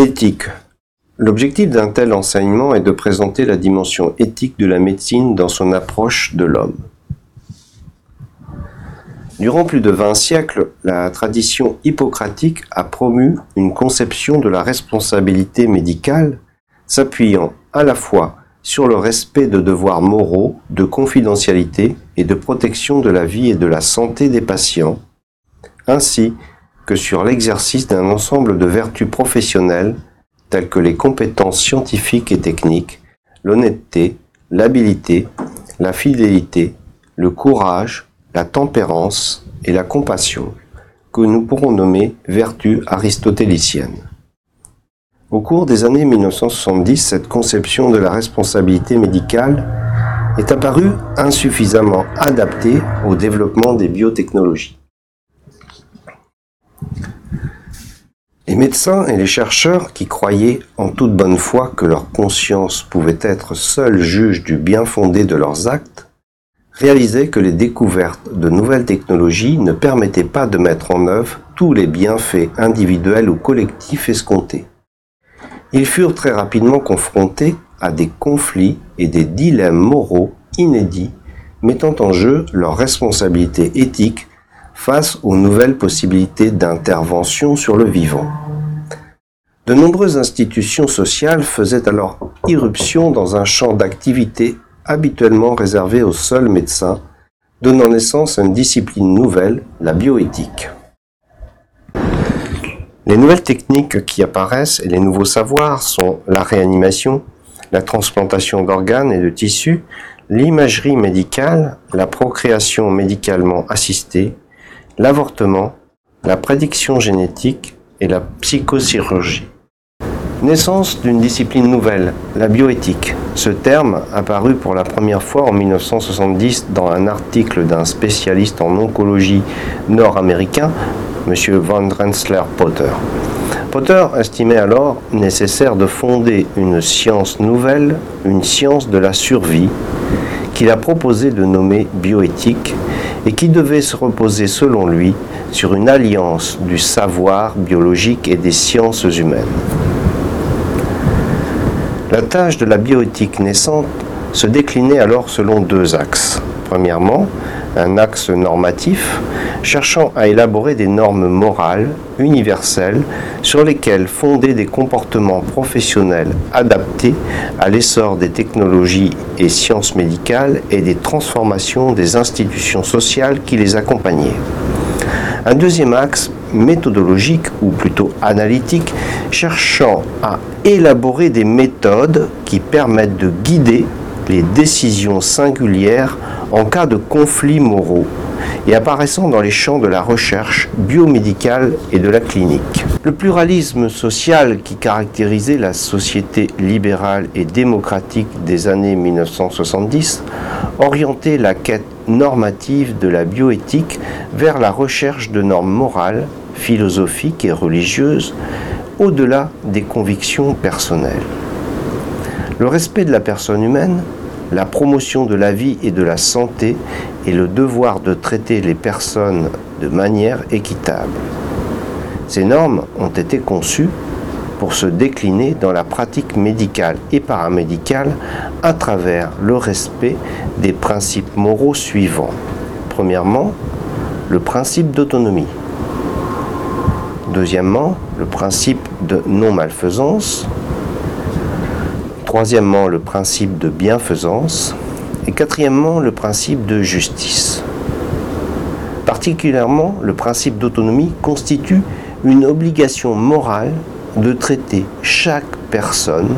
Éthique. L'objectif d'un tel enseignement est de présenter la dimension éthique de la médecine dans son approche de l'homme. Durant plus de 20 siècles, la tradition hippocratique a promu une conception de la responsabilité médicale s'appuyant à la fois sur le respect de devoirs moraux, de confidentialité et de protection de la vie et de la santé des patients, ainsi que sur l'exercice d'un ensemble de vertus professionnelles telles que les compétences scientifiques et techniques, l'honnêteté, l'habilité, la fidélité, le courage, la tempérance et la compassion, que nous pourrons nommer vertus aristotéliciennes. Au cours des années 1970, cette conception de la responsabilité médicale est apparue insuffisamment adaptée au développement des biotechnologies. Les médecins et les chercheurs qui croyaient en toute bonne foi que leur conscience pouvait être seul juge du bien fondé de leurs actes, réalisaient que les découvertes de nouvelles technologies ne permettaient pas de mettre en œuvre tous les bienfaits individuels ou collectifs escomptés. Ils furent très rapidement confrontés à des conflits et des dilemmes moraux inédits mettant en jeu leur responsabilité éthique face aux nouvelles possibilités d'intervention sur le vivant. De nombreuses institutions sociales faisaient alors irruption dans un champ d'activité habituellement réservé aux seuls médecins, donnant naissance à une discipline nouvelle, la bioéthique. Les nouvelles techniques qui apparaissent et les nouveaux savoirs sont la réanimation, la transplantation d'organes et de tissus, l'imagerie médicale, la procréation médicalement assistée, l'avortement, la prédiction génétique et la psychochirurgie. Naissance d'une discipline nouvelle, la bioéthique. Ce terme, apparu pour la première fois en 1970 dans un article d'un spécialiste en oncologie nord-américain, M. Van Rensselaer Potter. Potter estimait alors nécessaire de fonder une science nouvelle, une science de la survie, qu'il a proposé de nommer bioéthique et qui devait se reposer selon lui sur une alliance du savoir biologique et des sciences humaines. La tâche de la bioéthique naissante se déclinait alors selon deux axes. Premièrement, un axe normatif cherchant à élaborer des normes morales universelles sur lesquelles fonder des comportements professionnels adaptés à l'essor des technologies et sciences médicales et des transformations des institutions sociales qui les accompagnaient. Un deuxième axe méthodologique ou plutôt analytique cherchant à élaborer des méthodes qui permettent de guider les décisions singulières en cas de conflits moraux et apparaissant dans les champs de la recherche biomédicale et de la clinique. Le pluralisme social qui caractérisait la société libérale et démocratique des années 1970 orientait la quête normative de la bioéthique vers la recherche de normes morales, philosophiques et religieuses au-delà des convictions personnelles. Le respect de la personne humaine la promotion de la vie et de la santé et le devoir de traiter les personnes de manière équitable. Ces normes ont été conçues pour se décliner dans la pratique médicale et paramédicale à travers le respect des principes moraux suivants. Premièrement, le principe d'autonomie. Deuxièmement, le principe de non-malfaisance. Troisièmement, le principe de bienfaisance. Et quatrièmement, le principe de justice. Particulièrement, le principe d'autonomie constitue une obligation morale de traiter chaque personne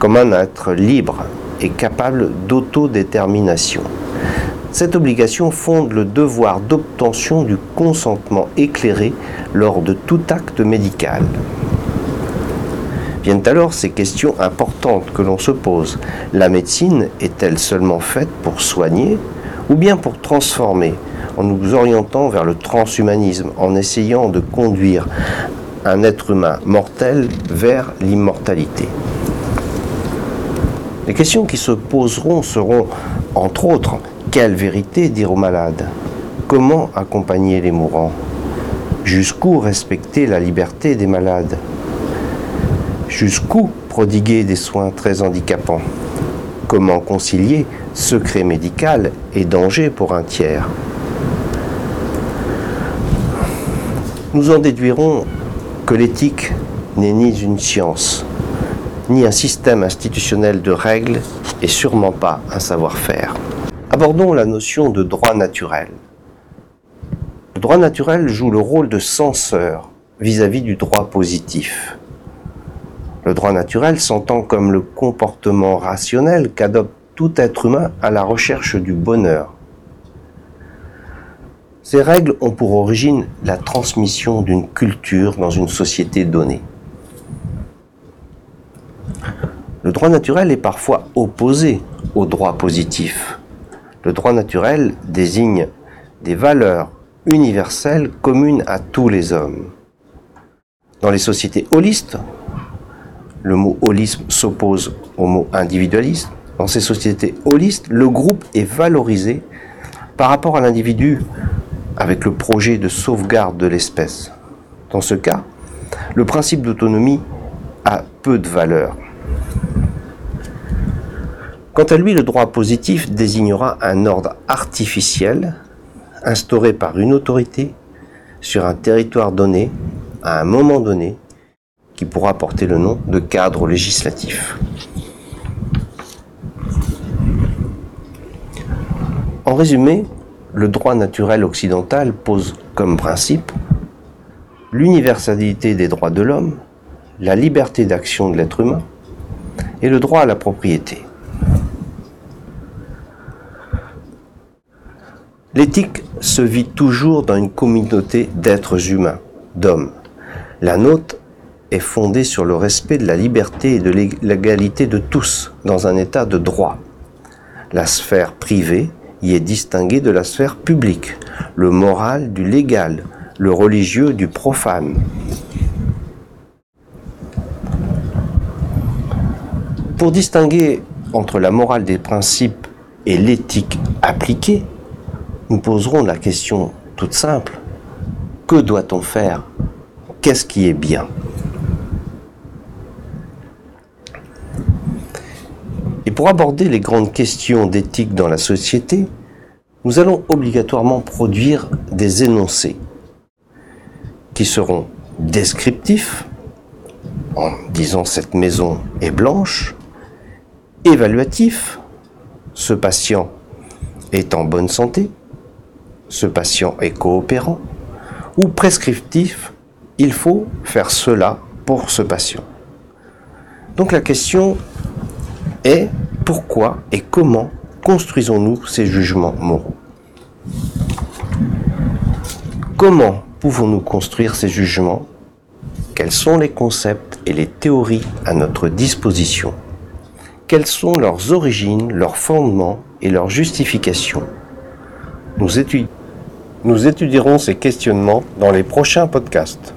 comme un être libre et capable d'autodétermination. Cette obligation fonde le devoir d'obtention du consentement éclairé lors de tout acte médical. Viennent alors ces questions importantes que l'on se pose. La médecine est-elle seulement faite pour soigner ou bien pour transformer en nous orientant vers le transhumanisme, en essayant de conduire un être humain mortel vers l'immortalité? Les questions qui se poseront seront, entre autres, quelle vérité dire aux malades? Comment accompagner les mourants? Jusqu'où respecter la liberté des malades? Jusqu'où prodiguer des soins très handicapants? Comment concilier secret médical et danger pour un tiers? Nous en déduirons que l'éthique n'est ni une science, ni un système institutionnel de règles, et sûrement pas un savoir-faire. Abordons la notion de droit naturel. Le droit naturel joue le rôle de censeur vis-à-vis du droit positif. Le droit naturel s'entend comme le comportement rationnel qu'adopte tout être humain à la recherche du bonheur. Ces règles ont pour origine la transmission d'une culture dans une société donnée. Le droit naturel est parfois opposé au droit positif. Le droit naturel désigne des valeurs universelle commune à tous les hommes. Dans les sociétés holistes, le mot holisme s'oppose au mot individualisme. Dans ces sociétés holistes, le groupe est valorisé par rapport à l'individu avec le projet de sauvegarde de l'espèce. Dans ce cas, le principe d'autonomie a peu de valeur. Quant à lui, le droit positif désignera un ordre artificiel instauré par une autorité sur un territoire donné, à un moment donné, qui pourra porter le nom de cadre législatif. En résumé, le droit naturel occidental pose comme principe l'universalité des droits de l'homme, la liberté d'action de l'être humain et le droit à la propriété. L'éthique se vit toujours dans une communauté d'êtres humains, d'hommes. La nôtre est fondée sur le respect de la liberté et de l'égalité de tous dans un état de droit. La sphère privée y est distinguée de la sphère publique, le moral du légal, le religieux du profane. Pour distinguer entre la morale des principes et l'éthique appliquée, nous poserons la question toute simple. Que doit-on faire? Qu'est-ce qui est bien? Et pour aborder les grandes questions d'éthique dans la société, nous allons obligatoirement produire des énoncés qui seront descriptifs, en disant cette maison est blanche, évaluatifs, ce patient est en bonne santé, ce patient est coopérant, ou prescriptif, il faut faire cela pour ce patient. Donc la question est pourquoi et comment construisons-nous ces jugements moraux? Comment pouvons-nous construire ces jugements? Quels sont les concepts et les théories à notre disposition? Quelles sont leurs origines, leurs fondements et leurs justifications? Nous, étudierons ces questionnements dans les prochains podcasts.